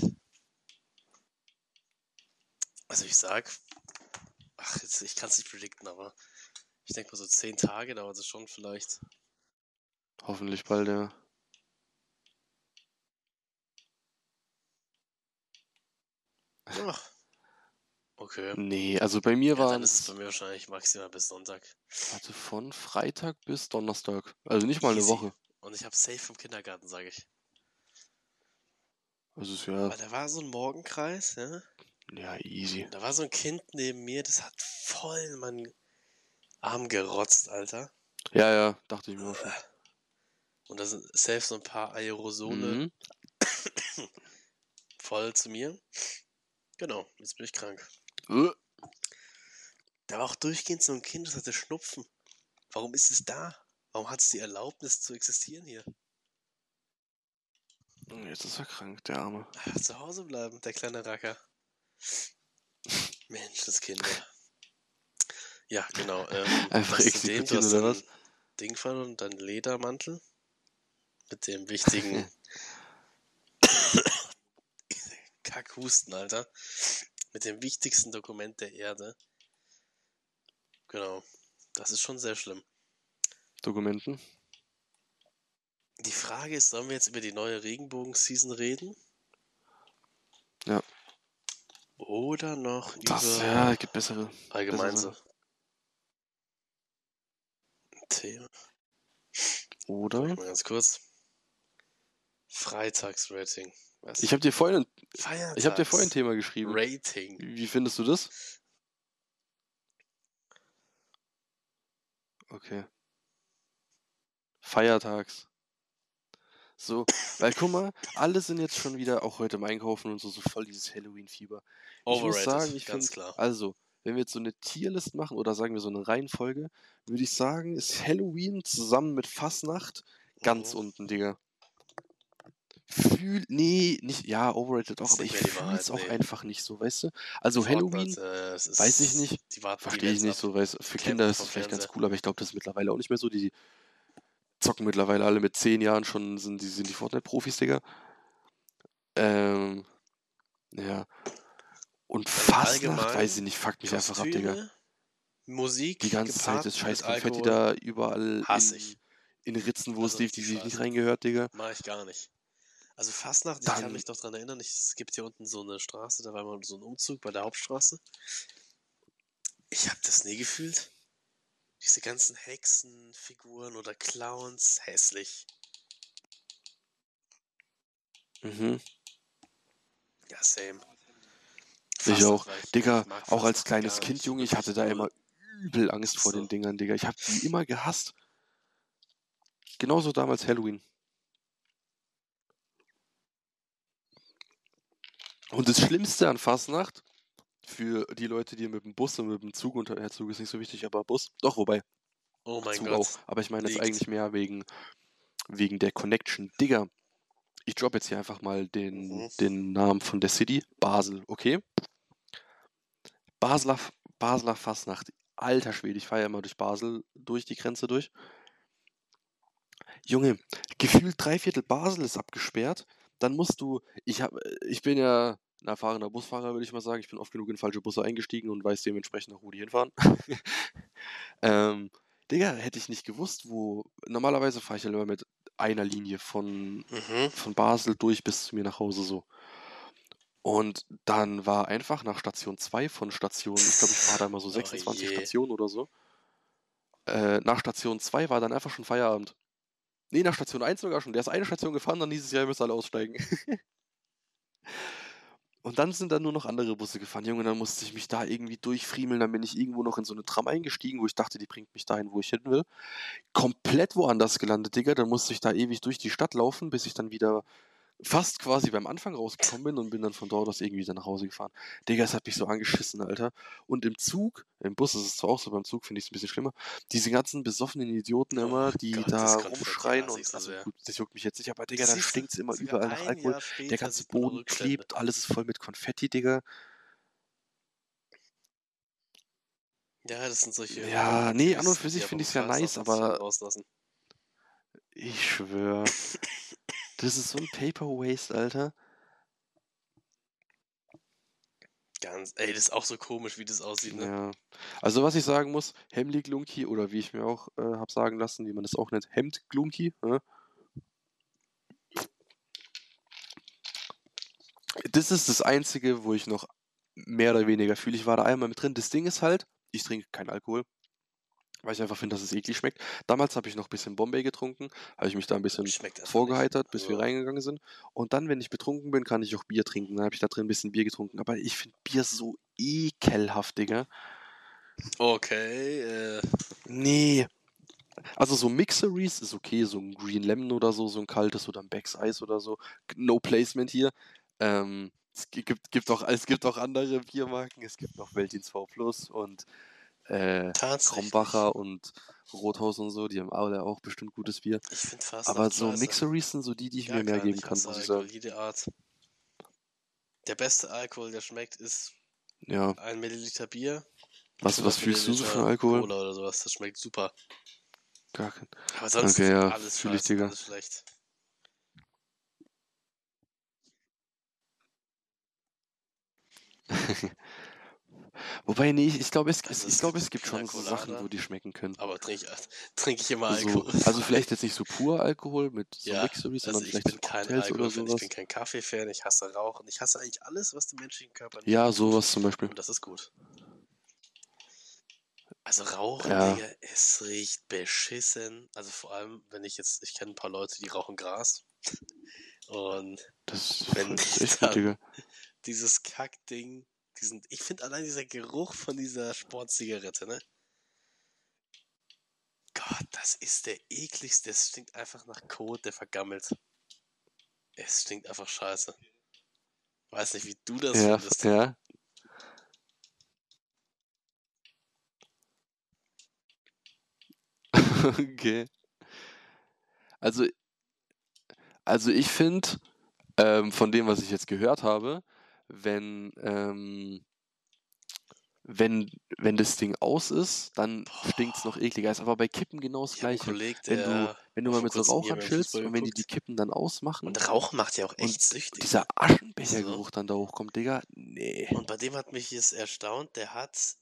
Also ich sag, ach, jetzt, ich kann es nicht predikten, aber ich denke mal so zehn Tage dauert es schon vielleicht. Hoffentlich bald, ja. Ja. Okay. Nee, also bei mir Ja, waren dann ist es bei mir wahrscheinlich maximal bis Sonntag. warte, von Freitag bis Donnerstag. Also nicht mal eine Easy. Woche. Und ich habe safe vom Kindergarten, sage ich. Also ist ja, Weil da war so ein Morgenkreis, ja. ja easy. Da war so ein Kind neben mir, das hat voll in meinen Arm gerotzt, Alter. Ja, ja, dachte ich mir auch schon. Und da sind safe so ein paar Aerosole Mhm. voll zu mir. Genau, jetzt bin ich krank. Äh, Da war auch durchgehend so ein Kind, das hatte Schnupfen. Warum ist es da? Warum hat es die Erlaubnis zu existieren hier? Jetzt ist er krank, der Arme. Ach, zu Hause bleiben, der kleine Racker. Mensch, das Kind. Ja, genau. Ähm, Einfach exekutieren, du hast oder was? Ding verloren und dein Ledermantel mit dem wichtigen Kackhusten, Alter. Mit dem wichtigsten Dokument der Erde. Genau. Das ist schon sehr schlimm. Dokumenten. Die Frage ist, sollen wir jetzt über die neue Regenbogen-Season reden? Ja. Oder noch Das, über ja, gibt bessere. allgemein so bessere. Thema? Oder? Mal ganz kurz. Freitagsrating. Was? Ich habe dir vorhin, Feiertags ich habe dir vorhin ein Thema geschrieben. Rating. Wie findest du das? Okay. Feiertags. So, weil guck mal, alle sind jetzt schon wieder, auch heute im Einkaufen und so, so voll dieses Halloween-Fieber. Ich muss sagen, ich finde, also, wenn wir jetzt so eine Tierlist machen oder sagen wir so eine Reihenfolge, würde ich sagen, ist Halloween zusammen mit Fastnacht ganz Mhm. unten, Digga. Fühl, nee, nicht, ja, overrated auch, aber nicht ich die fühle es auch nee. einfach nicht so, weißt du? Also Fortnite, Halloween, äh, ist, weiß ich nicht, Die die verstehe ich nicht so, weil für Campen Kinder ist es vielleicht ganz Fernseher. cool, aber ich glaube, das ist mittlerweile auch nicht mehr so. Die zocken mittlerweile alle mit zehn Jahren schon, sind die, sind die Fortnite-Profis, Digga. Ähm, ja. Und allgemein weiß ich nicht, fuckt mich einfach ab, Digga. Musik, Die ganze Zeit das scheiß Konfetti da überall Hass in, ich. in Ritzen, wo Also es definitiv richtig nicht scheiße. reingehört, Digga. Mach ich gar nicht. Also Fastnacht, ich kann mich doch dran erinnern, ich, es gibt hier unten so eine Straße, da war mal so ein Umzug bei der Hauptstraße. Ich habe das nie gefühlt. Diese ganzen Hexenfiguren oder Clowns, hässlich. Mhm. Ja, same. Ich Fastnacht auch. ich- Digga, ich mag auch als kleines Kind. Junge, ich hatte da immer übel Angst vor so. den Dingern, Digga. Ich habe die immer gehasst. Genauso damals Halloween. Und das Schlimmste an Fastnacht, für die Leute, die mit dem Bus und mit dem Zug unter, ja, Zug ist nicht so wichtig, aber Bus, doch, wobei, Oh mein Zug Gott. auch. Aber ich meine jetzt eigentlich mehr wegen, wegen der Connection. Digga, ich drop jetzt hier einfach mal den, Mhm. den Namen von der City. Basel, okay? Basler, Basler Fastnacht. Alter Schwede, ich fahre ja immer durch Basel, durch die Grenze durch. Junge, gefühlt drei Viertel Basel ist abgesperrt. Dann musst du, ich hab, ich bin ja ein erfahrener Busfahrer, würde ich mal sagen. Ich bin oft genug in falsche Busse eingestiegen und weiß dementsprechend auch, wo die hinfahren. ähm, Digga, hätte ich nicht gewusst, wo. Normalerweise fahre ich ja immer mit einer Linie von, Mhm. von Basel durch bis zu mir nach Hause so. Und dann war einfach nach Station 2 von Station, ich glaube, ich fahre da immer so Oh 26 je. Stationen oder so. Äh, nach Station 2 war dann einfach schon Feierabend. Nee, nach Station 1 sogar schon. Der ist eine Station gefahren, dann hieß es ja, ihr müsst alle aussteigen. Und dann sind dann nur noch andere Busse gefahren. Junge, dann musste ich mich da irgendwie durchfriemeln. Dann bin ich irgendwo noch in so eine Tram eingestiegen, wo ich dachte, die bringt mich dahin, wo ich hin will. Komplett woanders gelandet, Digga. Dann musste ich da ewig durch die Stadt laufen, bis ich dann wieder fast quasi beim Anfang rausgekommen bin und bin dann von dort aus irgendwie wieder nach Hause gefahren. Digga, es hat mich so angeschissen, Alter. Und im Zug, im Bus ist es zwar auch so, beim Zug finde ich es ein bisschen schlimmer, diese ganzen besoffenen Idioten Oh immer, die Gott, da rumschreien und ich so also gut, das juckt mich jetzt nicht, aber Digga, dann du, stinkt es immer überall nach Alkohol. Der ganze Boden klebt, alles ist voll mit Konfetti, Digga. Ja, das sind solche. Ja, nee, an und für sich finde aber ich's ja nice, aber- Rauslassen. Ich schwöre. Das ist so ein Paper Waste, Alter. Ganz, ey, das ist auch so komisch, wie das aussieht, ne? Ja. Also was ich sagen muss, Hemli Glunki oder wie ich mir auch äh, habe sagen lassen, wie man das auch nennt, Hemd Glunki. Ne? Das ist das Einzige, wo ich noch mehr oder weniger fühle. Ich war da einmal mit drin. Das Ding ist halt, ich trinke keinen Alkohol, weil ich einfach finde, dass es eklig schmeckt. Damals habe ich noch ein bisschen Bombay getrunken, habe ich mich da ein bisschen vorgeheitert, bis wir Also, reingegangen sind. Und dann, wenn ich betrunken bin, kann ich auch Bier trinken. Dann habe ich da drin ein bisschen Bier getrunken. Aber ich finde Bier so ekelhaft, Digga. Okay, äh, Nee. Also so Mixeries ist okay, so ein Green Lemon oder so, so ein kaltes oder ein Becks Eis oder so. No Placement hier. Ähm, es gi- gibt, gibt auch, es gibt auch andere Biermarken. Es gibt noch Weltdienst V Plus und äh. Krombacher und Rothaus und so, die haben alle auch bestimmt gutes Bier. Ich finde fast Aber so Mixeries sind so die, die ich mir mehr geben kann, muss ich sagen. Jede Art. Der beste Alkohol, der schmeckt, ist Ja. ein Milliliter Bier. Was, was 500 fühlst du so für Alkohol? Cola oder sowas, das schmeckt super. Gar kein. Aber sonst Okay, ja, alles fühl ich, Digga. alles schlecht. Wobei, nee, ich, glaube, es, Also ich glaube, gibt es gibt schon so Sachen, Colada. wo die schmecken können. Aber trinke trink ich immer So, Alkohol. also vielleicht jetzt nicht so pur Alkohol mit so Ja, Mixeries, Also sondern ich vielleicht bin so kein Cocktails oder Alkohol-Fan, ich sowas. bin kein Kaffee-Fan, ich hasse Rauchen, ich hasse eigentlich alles, was dem menschlichen Körper nicht Ja, sowas zum Beispiel. Und das ist gut. Also Rauchen, Ja. Digga, es riecht beschissen. Also vor allem, wenn ich jetzt, ich kenne ein paar Leute, die rauchen Gras. Und Das, Wenn ich dann- gut, Digga. dieses Kackding, diesen, ich finde allein dieser Geruch von dieser Sportzigarette, ne? Gott, das ist der ekligste. Es stinkt einfach nach Kot, der vergammelt. Es stinkt einfach scheiße. Weiß nicht, wie du das Ja, findest. ja. Okay. Also, also ich finde, ähm, von dem, was ich jetzt gehört habe, wenn, ähm, wenn, wenn das Ding aus ist, dann stinkt es noch ekliger. Ist aber bei Kippen genau das Gleiche. Kollegen, Wenn du, der wenn du mal mit so kurzem hier Rauchern beim chillst Fußball und wenn die die. Kippen dann ausmachen Und Rauchen macht ja auch echt süchtig. dieser Aschenbechergeruch dann da hochkommt, Digga, nee. Und bei dem hat mich jetzt erstaunt, der hat,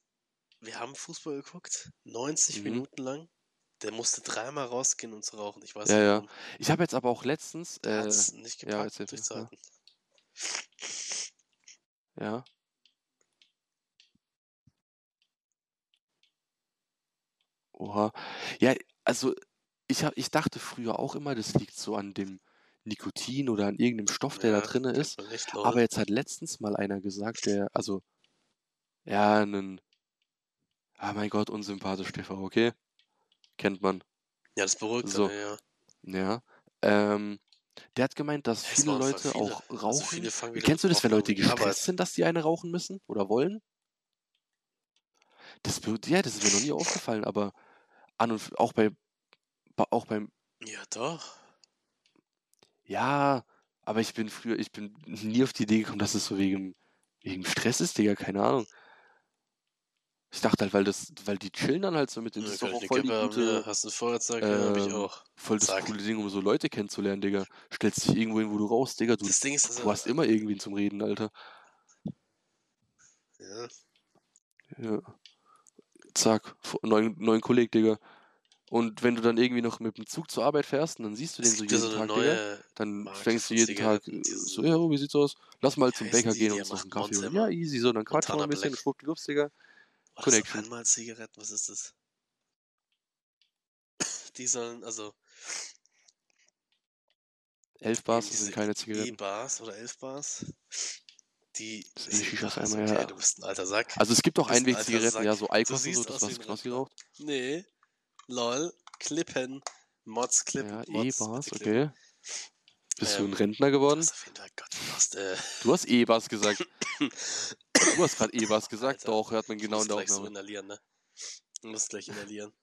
wir haben Fußball geguckt, 90 Mhm. Minuten lang. Der musste dreimal rausgehen, um zu rauchen. Ich weiß Ja, nicht ja. warum. Ich habe jetzt aber auch letztens, äh, nicht gepackt, ja. durchzuhalten. Ja, oha. Ja, also ich, hab, ich dachte früher auch immer, das liegt so an dem Nikotin oder an irgendeinem Stoff, der da Ja, drin ist. man lol. Aber jetzt hat letztens mal einer gesagt, der, also, ja, einen, ah mein Gott, unsympathisch TV, okay? Kennt man, Ja, das beruhigt so. dann, ja. ja. Ähm, der hat gemeint, dass Es viele Leute viele. auch Also rauchen. viele fangen wieder Kennst du das, wenn Leute Arbeit. gestresst sind, dass die eine rauchen müssen oder wollen? Das, ja, das ist mir noch nie aufgefallen, aber an und auch bei, auch beim, Ja, doch. ja, aber ich bin früher, ich bin nie auf die Idee gekommen, dass es so wegen, wegen Stress ist, Digga, keine Ahnung. Ich dachte halt, weil das, weil die chillen dann halt so mit Ja, das ist doch auch voll die Kippe haben, gute, Hast du Feuerzeug? Ja, hab ich ähm, auch. voll das Zack. coole Ding, um so Leute kennenzulernen, Digga. Stellst dich irgendwo hin, wo du raus, Digga, du, Das Ding ist, also, du hast immer irgendwen zum Reden, Alter. ja, Ja. Zack, neuen, neuen Kolleg, Digga. Und wenn du dann irgendwie noch mit dem Zug zur Arbeit fährst und dann siehst du den so jeden so Tag, Digga, dann Marke fängst du jeden Tag äh, so, ja, wie sieht's aus? Lass mal zum Bäcker die? gehen Die und uns noch einen Kaffee holen. Ja, easy, so, dann quatschen wir ein bisschen, schwuppdiwupps, Digga. So Connection. Einmal-Zigaretten? Was ist das? Die sollen, also, Elf Bars, das sind keine Zigaretten. E-Bars oder 11 Bars, die Das sind Shishas also, einmal, okay, ja. du bist ein alter Sack. Also es gibt auch Du Einwegzigaretten, ja, so Du Eikos und so, das hast du krass Rentner. geraucht. Nee, lol, Klippen, Mods, Clip, Ja, E-Bars, klippen. okay. Bist du ein Ähm, Rentner Du geworden? hast auf jeden Fall, Gott, du hast, äh, Du hast E-Bars gesagt. Du hast gerade E-Bars gesagt, Alter, doch, hört man ich genau muss in der gleich so Aufnahme. inhalieren, ne? Ich muss gleich inhalieren.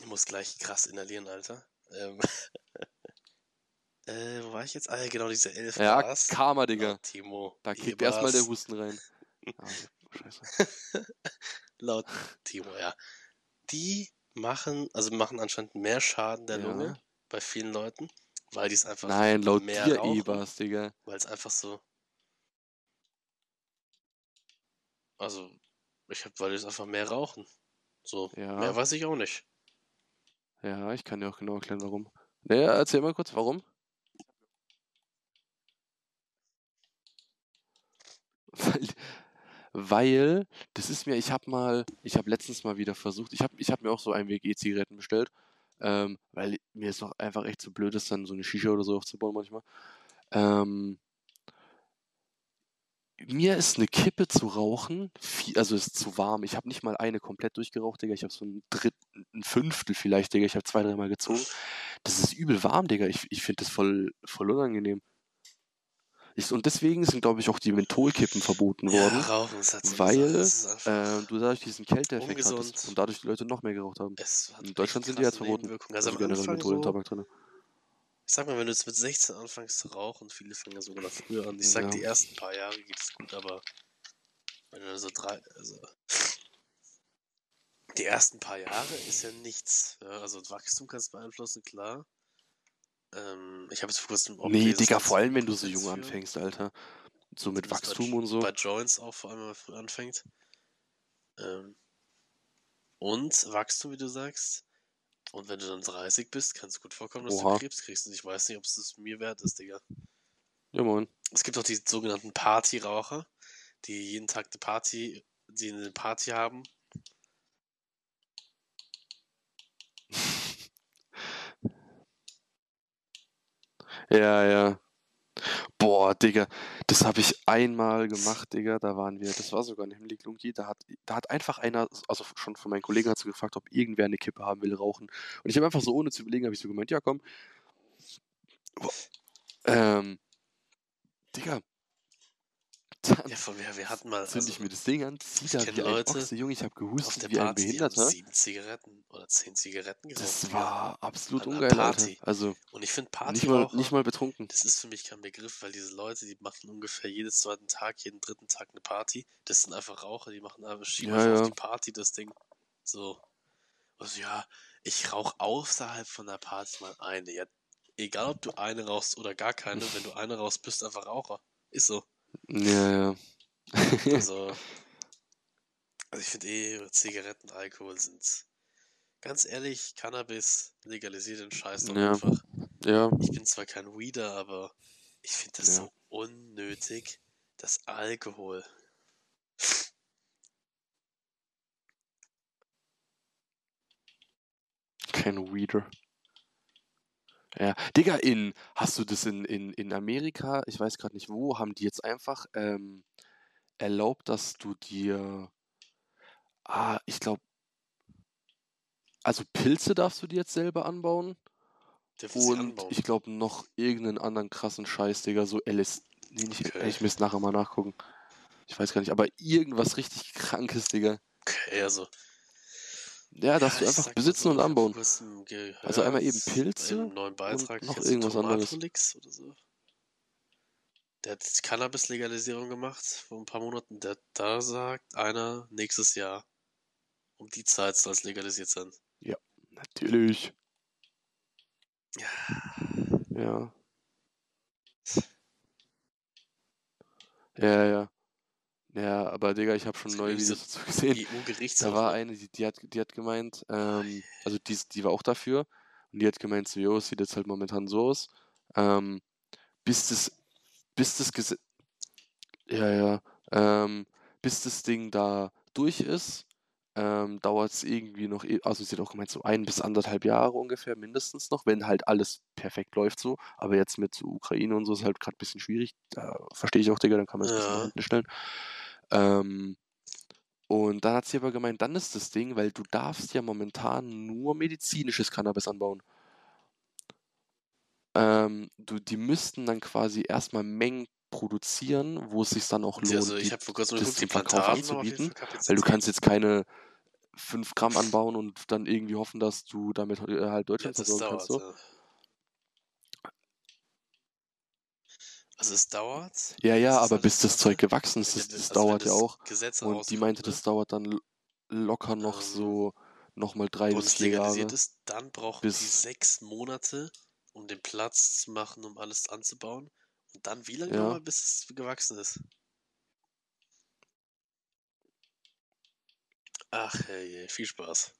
Ich muss gleich krass inhalieren, Alter. Ähm, äh, wo war ich jetzt? Ah, ja, genau, diese 11 Ja, Bars. Karma, Digga. Timo. Da kickt erstmal der. Husten rein. Ah, scheiße. Laut Timo, ja. Die machen, also machen anscheinend mehr Schaden der Ja. Lunge bei vielen Leuten, weil die es einfach Nein, laut mehr dir rauchen, E-Bars, Digga. weil es einfach so. Also, ich hab, weil es einfach mehr rauchen. So, Ja. mehr weiß ich auch nicht. Ja, ich kann dir auch genau erklären, warum. Naja, erzähl mal kurz, warum. Weil, weil das ist mir, ich habe mal, ich habe letztens mal wieder versucht, ich habe ich hab mir auch so Einweg-E-Zigaretten bestellt, ähm, weil mir ist auch einfach echt zu blöd ist, dann so eine Shisha oder so aufzubauen manchmal. Ähm, mir ist eine Kippe zu rauchen, viel, also ist zu warm. Ich habe nicht mal eine komplett durchgeraucht, Digga. Ich habe so ein Drittel, ein Fünftel vielleicht, Digga. Ich habe zwei, dreimal gezogen. Das ist übel warm, Digga. Ich, ich finde das voll, voll unangenehm. Ich, und deswegen sind, glaube ich, auch die Mentholkippen verboten Ja, worden, Rauchen ist halt weil äh, du dadurch diesen Kälteeffekt ungesund. hattest und dadurch die Leute noch mehr geraucht haben. In Deutschland sind die jetzt krasse verboten. Also, Also generell Menthol so, Tabak drin. Ich sag mal, wenn du jetzt mit 16 anfängst zu rauchen, viele fangen ja sogar noch früher an. Ich sag, Ja. die ersten paar Jahre geht es gut, aber wenn du so drei, also die ersten paar Jahre ist ja nichts. Ja, also Wachstum kannst du beeinflussen, klar. Ähm, ich habe jetzt vor kurzem auch Nee, gelesen, Digga, vor allem wenn du so jung für- anfängst, Alter. So mit Wachstum bei, und so. Bei Joints auch, vor allem, wenn man früh anfängt. Ähm, und Wachstum, wie du sagst. Und wenn du dann 30 bist, kann es gut vorkommen, dass Oha. du Krebs kriegst. Und ich weiß nicht, ob es das mir wert ist, Digga. Ja, moin. Es gibt auch die sogenannten Partyraucher, die jeden Tag eine Party, die eine Party haben. Ja, ja. Boah, Digga, das habe ich einmal gemacht, Digga. Da waren wir, das war sogar in Himmelglungi. Da hat, da hat einfach einer, also schon von meinen Kollegen hat so gefragt, ob irgendwer eine Kippe haben will, rauchen. Und ich habe einfach so ohne zu überlegen, habe ich so gemeint, ja komm. Ähm, Digga. Dann Ja, von mir, wir hatten mal, zünd also ich mir das Ding an, zieh ich da wie ein Leute Ochse, Junge, ich habe auf gehustet der wie ein Party, haben Behinderter. sieben Zigaretten oder zehn Zigaretten geraucht, Das war absolut ungeil, Alter. Party. Also Und ich finde nicht mal, Partyraucher, nicht mal betrunken. das ist für mich kein Begriff, weil diese Leute, die machen ungefähr jeden zweiten Tag, jeden dritten Tag eine Party. Das sind einfach Raucher, die machen einfach, schieben Ja, einfach auf ja. die Party das Ding. So. Also ja, ich rauche außerhalb von der Party mal eine. Ja, egal ob du eine rauchst oder gar keine, wenn du eine rauchst, bist du einfach Raucher. Ist so. Ja, ja. Also, also ich finde eh, Zigaretten, Alkohol sind, ganz ehrlich, Cannabis legalisiert den Scheiß doch Ja. einfach. Ja, Ich bin zwar kein Weeder, aber ich finde das Ja. so unnötig, das Alkohol. kein Weeder. Ja, Digga, in, hast du das in, in, in Amerika, ich weiß gerade nicht wo, haben die jetzt einfach ähm, erlaubt, dass du dir, ah, ich glaube, also Pilze darfst du dir jetzt selber anbauen sie und anbauen. ich glaube noch irgendeinen anderen krassen Scheiß, Digga, so LS, nee, nicht, Okay. ich müsste nachher mal nachgucken. Ich weiß gar nicht, aber irgendwas richtig krankes, Digga. Okay, also. Ja, darfst ja, du einfach besitzen so, und anbauen. gehört, Also einmal eben Pilze Beitrag, noch irgendwas anderes. Oder so? Der hat Cannabis-Legalisierung gemacht vor ein paar Monaten. Der da sagt einer nächstes Jahr. Um die Zeit soll es legalisiert sein. Natürlich. Ja. Ja. Ja, ja. Ja, aber Digga, ich habe schon neue Videos dazu gesehen. Da war ne? eine, die, die, hat, die hat gemeint, ähm, also die, die war auch dafür und die hat gemeint, so, jo, es sieht jetzt halt momentan so aus, ähm, bis das, bis das Gesetz, ja, ja, ähm, bis das Ding da durch ist, ähm, dauert es irgendwie noch, eh- also sie hat auch gemeint, so ein bis anderthalb Jahre ungefähr mindestens noch, wenn halt alles perfekt läuft so, aber jetzt mit so Ukraine und so ist halt gerade ein bisschen schwierig, da verstehe ich auch, Digga, dann kann man es ein bisschen Ja. nach hinten stellen. Ähm, und dann hat sie aber gemeint, dann ist das Ding, weil du darfst ja momentan nur medizinisches Cannabis anbauen. Ähm, du, die müssten dann quasi erstmal Mengen produzieren, wo es sich dann auch lohnt, Also ich die, vor kurzem das zum Verkauf anzubieten, weil du kannst jetzt keine 5 Gramm anbauen und dann irgendwie hoffen, dass du damit äh, halt Ja, Deutschland das versorgen kannst. So. ja. Also es dauert. Ja, ja, aber halt bis das. Zeug gewachsen ist, das, das also dauert ja das auch. Gesetz Und die meinte, ne? das dauert dann locker noch Ähm, so nochmal drei bis vier legalisiert Jahre. ist, dann brauchen die bis- sechs Monate, um den Platz zu machen, um alles anzubauen. Und dann wie lange Ja. nochmal, bis es gewachsen ist? Ach, hey, viel Spaß.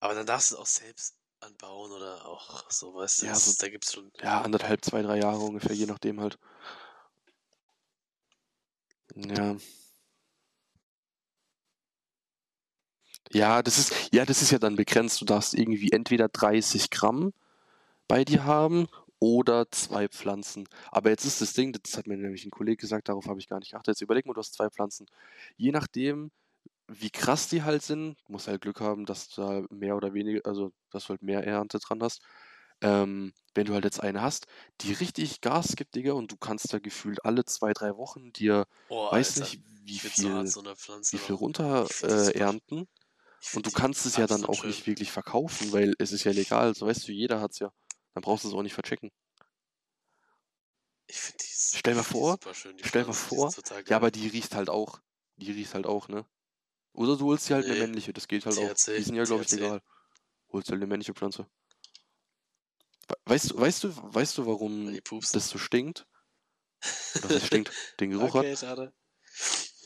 Aber dann darfst du es auch selbst anbauen oder auch so, weißt du, Ja, so- da gibt's schon. Ja, anderthalb, zwei, drei Jahre ungefähr, je nachdem halt. Ja. Ja, das ist, ja, das ist ja dann begrenzt. Du darfst irgendwie entweder 30 Gramm bei dir haben oder zwei Pflanzen. Aber jetzt ist das Ding, das hat mir nämlich ein Kollege gesagt, darauf habe ich gar nicht geachtet. Jetzt überleg mal, du hast zwei Pflanzen. Je nachdem, wie krass die halt sind, musst halt Glück haben, dass du da mehr oder weniger, also dass du halt mehr Ernte dran hast. ähm, wenn du halt jetzt eine hast, die richtig Gas gibt, Digga, und du kannst da gefühlt alle zwei, drei Wochen dir, Oh, weiß Alter. nicht, wie viel, so wie viel runter äh, ernten. Und du kannst es ja dann auch schön. nicht wirklich verkaufen, weil es ist ja legal. So weißt du, jeder hat's ja. Dann brauchst du es auch nicht verchecken. Ich finde die, Stell mal vor, super schön. Die stell mal vor, Ja, aber die riecht halt auch. Die riecht halt auch, ne? Oder du holst dir halt eine Nee. männliche, das geht halt auch. THC, Die sind ja, glaube ich, THC. legal. Holst halt eine männliche Pflanze. We- Weißt du, weißt du, weißt du, warum das so stinkt? Oder das stinkt, den Geruch okay, schade.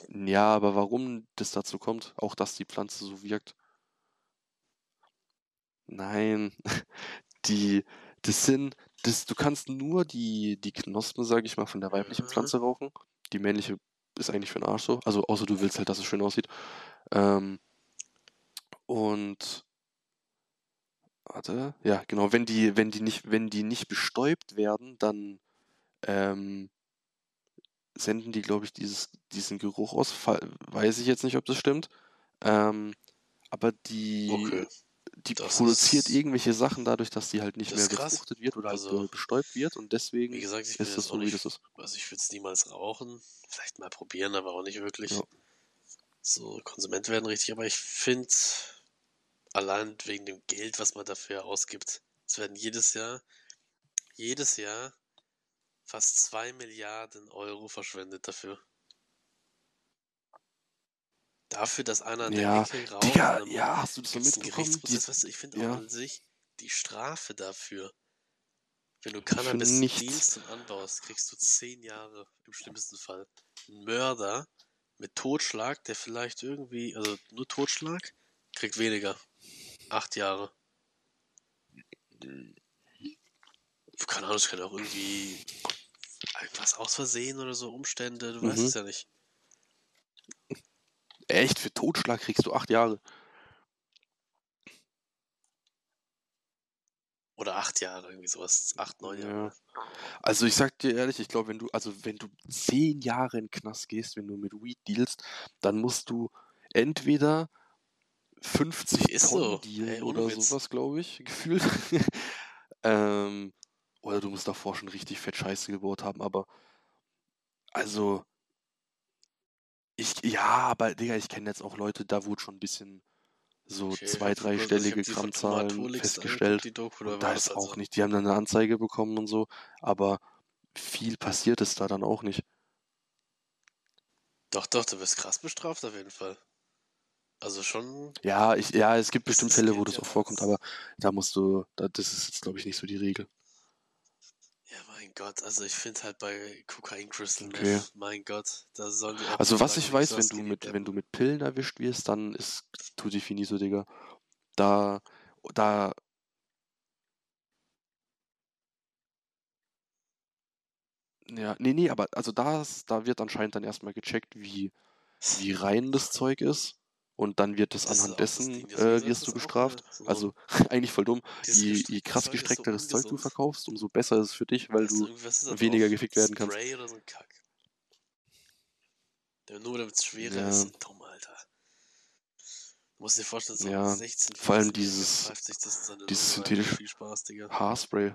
hat? Ja, aber warum das dazu kommt, auch dass die Pflanze so wirkt. Nein, die, das sind, das, du kannst nur die, die Knospen, sage ich mal, von der weiblichen Mhm. Pflanze rauchen. Die männliche ist eigentlich für den Arsch so. Also außer du willst halt, dass es schön aussieht. Ähm, und warte, ja, genau, wenn die, wenn die nicht, wenn die nicht bestäubt werden, dann ähm, senden die, glaube ich, dieses, diesen Geruch aus. Weiß ich jetzt nicht, ob das stimmt. Ähm, aber die, Okay. Die Das produziert irgendwelche Sachen dadurch, dass die halt nicht mehr befruchtet wird oder Also, be- bestäubt wird und deswegen Wie gesagt, ich ist das so, wie das ist. also ich würde es niemals rauchen. Vielleicht mal probieren, aber auch nicht wirklich Ja. so Konsument werden richtig. Aber ich finde, allein wegen dem Geld, was man dafür ausgibt, es werden jedes Jahr, jedes Jahr fast zwei Milliarden Euro verschwendet dafür. Dafür, dass einer der Ja, Ecke raucht, Digga, ja, hast du das so mitbekommen? Die. Weißt du, ich finde auch ja. an sich die Strafe dafür, wenn du Cannabis dienst und anbaust, kriegst du zehn Jahre im schlimmsten Fall. Ein Mörder mit Totschlag, der vielleicht irgendwie, also nur Totschlag, kriegt weniger. Acht Jahre. Keine Ahnung, es kann auch irgendwie irgendwas aus Versehen oder so, Umstände, du weißt Mhm. es ja nicht. Echt, für Totschlag kriegst du acht Jahre. Oder acht Jahre, irgendwie sowas. Acht, neun Jahre. Ja. Also ich sag dir ehrlich, ich glaube, wenn du, also wenn du zehn Jahre in den Knast gehst, wenn du mit Weed dealst, dann musst du entweder 50 Ist Tonnen so. dealen Ey, ohne oder Witz. sowas, glaube ich, gefühlt. ähm, oder du musst davor schon richtig fett Scheiße gebaut haben, aber also ich, ja, aber Digga, ich kenne jetzt auch Leute, da wurde schon ein bisschen so Okay, zwei, also dreistellige Grammzahlen festgestellt. Doku, da Und da war ist das auch also. nicht, die haben dann eine Anzeige bekommen und so, aber viel passiert ist da dann auch nicht. Doch, doch, du wirst krass bestraft auf jeden Fall. Also schon, Ja, ich, ja, es gibt bestimmt Fälle, wo das auch vorkommt, aber da musst du, da, das ist jetzt, glaube ich, nicht so die Regel. Mein Gott, also ich finde halt bei Kokain Crystal Okay. Mein Gott, da sollen die Also was ich weiß, wenn du mit, wenn du mit Pillen erwischt wirst, dann ist Tutti Finito, Digga. Da, da, ja, nee, nee, aber also das, da wird anscheinend dann erstmal gecheckt, wie, wie rein das Zeug ist. Und dann wird das anhand dessen, äh, wirst du bestraft. Also eigentlich voll dumm. Je, je krass gestreckteres Zeug du verkaufst, umso besser ist es für dich, weil du da weniger gefickt werden kannst. Spray oder so ein Kack. Ja, Nur damit es schwerer Ja. ist, dumm, Alter. Du musst dir vorstellen, so Ja, ein 16, vor allem 15-Jähriger dieses- das dieses synthetische-. Haarspray.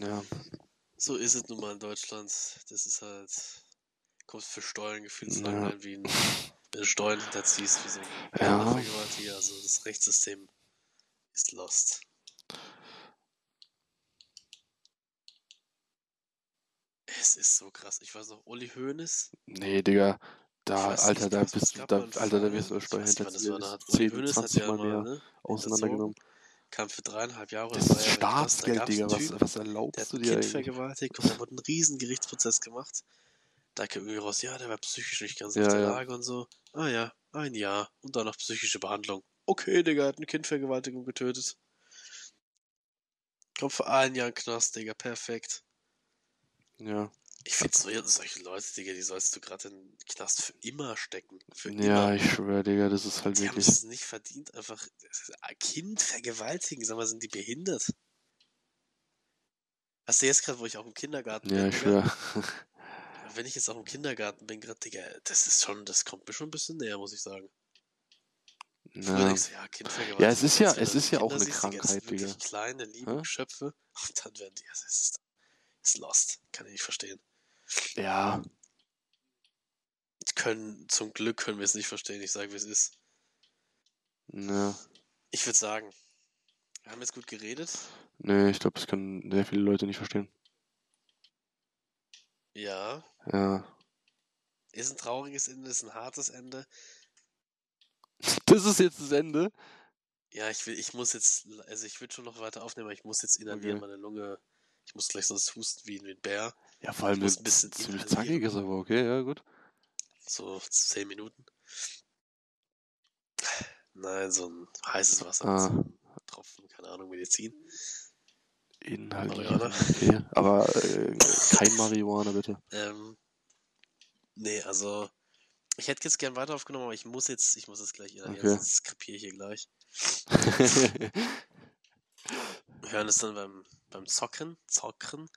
Ja, So ist es nun mal in Deutschland. Das ist halt. Kommst für Steuern gefühlt so Ja. lange rein, wie ein, wenn du Steuern hinterziehst, wie so ein Ja. Vergewaltiger. Also das Rechtssystem ist lost. Es ist so krass. Ich weiß noch, Uli Hoeneß. nee, Digga. Da, Alter, nicht, da bist du, da, Alter, da wirst du bis Uli 10, Hoeneß hat 20 ja Mal mehr ne, auseinandergenommen. kam für dreieinhalb Jahre Das ist Staatsgeld, Digga. Was, was erlaubst du dir Kind eigentlich? vergewaltigt und da wurde ein riesen Gerichtsprozess gemacht. Da kam irgendwie raus, ja, der war psychisch nicht ganz Ja, auf der ja. Lage und so. Ah ja, ein Jahr und dann noch psychische Behandlung. Okay, Digga, hat ein Kind Vergewaltigung getötet. Kommt für ein Jahr in den Knast, Digga, perfekt. Ja. Ich finde so, solche Leute, Digga, die sollst du gerade in den Knast für immer stecken. Für Ja, immer. ich schwöre, Digga, das ist halt Die haben wirklich. es nicht verdient, einfach ein Kind vergewaltigen. Sag mal, sind die behindert? Hast du jetzt gerade, wo ich auch im Kindergarten Ja, bin, ich Digga? Wenn ich jetzt auch im Kindergarten bin, gerade, Digga, das ist schon, das kommt mir schon ein bisschen näher, muss ich sagen. Ja. denkst ja. Ja, es ist ja- es ist ja auch eine siehst, die Krankheit, wirklich Digga. kleine, liebe Hä? Geschöpfe. Und dann werden die, das ist, ist lost. Kann ich nicht verstehen. Ja, Die können, zum Glück können wir es nicht verstehen. Ich sage, wie es ist. ne. Ich würde sagen, wir haben jetzt gut geredet. Nee, ich glaube, das können sehr viele Leute nicht verstehen. Ja, Ja. ist ein trauriges Ende, ist ein hartes Ende. Das ist jetzt das Ende. Ja, ich will, ich muss jetzt, also ich würde schon noch weiter aufnehmen, aber ich muss jetzt inhalieren, Okay. meine Lunge. Ich muss gleich sonst husten wie ein Bär. Ja, vor allem muss ein bisschen ziemlich zackig ist aber okay, ja, gut. So zehn Minuten. Nein, so ein heißes Wasser. Ah. Tropfen, keine Ahnung, Medizin. Marihuana. okay. Aber äh, kein Marihuana, bitte. Ähm, nee, also ich hätte jetzt gern weiter aufgenommen, aber ich muss jetzt, ich muss jetzt gleich inhalieren, Okay. sonst kapiere ich hier gleich. Wir hören es dann beim, beim Zocken, Zocken.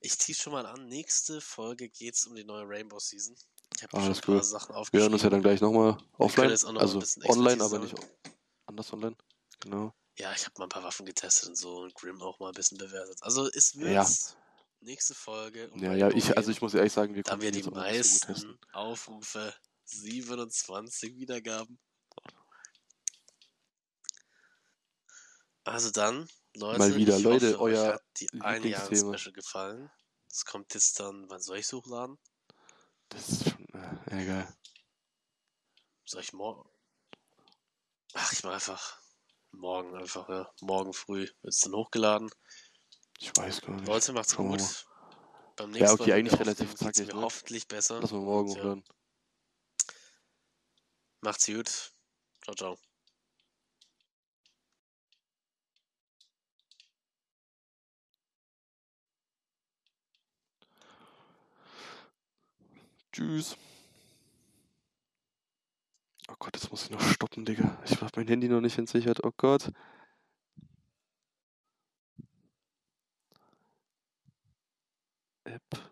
Ich tease schon mal an, nächste Folge geht's um die neue Rainbow Season. Ich habe schon Alles ein paar. Sachen Wir aufgeschrieben. hören uns ja dann gleich nochmal offline. also online, aber nicht anders online. Genau. Ja, ich habe mal ein paar Waffen getestet und so und Grim auch mal ein bisschen bewertet. Also es wird Ja. nächste Folge um Ja, ja, ich, also ich muss ehrlich sagen, wir Da haben wir die nicht so meisten Aufrufe, 27 Wiedergaben. Also dann, Leute, Mal wieder, ich Leute, hoffe, euch euer hat die ein Jahr Lieblingsthema. Special gefallen. Das kommt jetzt dann, wann soll ich hochladen? Das ist schon, äh, egal. Soll ich morgen? Ach, ich mach einfach morgen einfach, ja. Morgen früh wird es dann hochgeladen. Ich weiß gar nicht. Leute, macht's Schauen gut. Beim Ja, nächsten okay, Mal, eigentlich relativ zackig, ne? hoffentlich besser. Lass mal morgen ja. Macht's gut. Ciao, ciao. Tschüss. Oh Gott, jetzt muss ich noch stoppen, Digga. Ich habe mein Handy noch nicht entsichert. Oh Gott. App.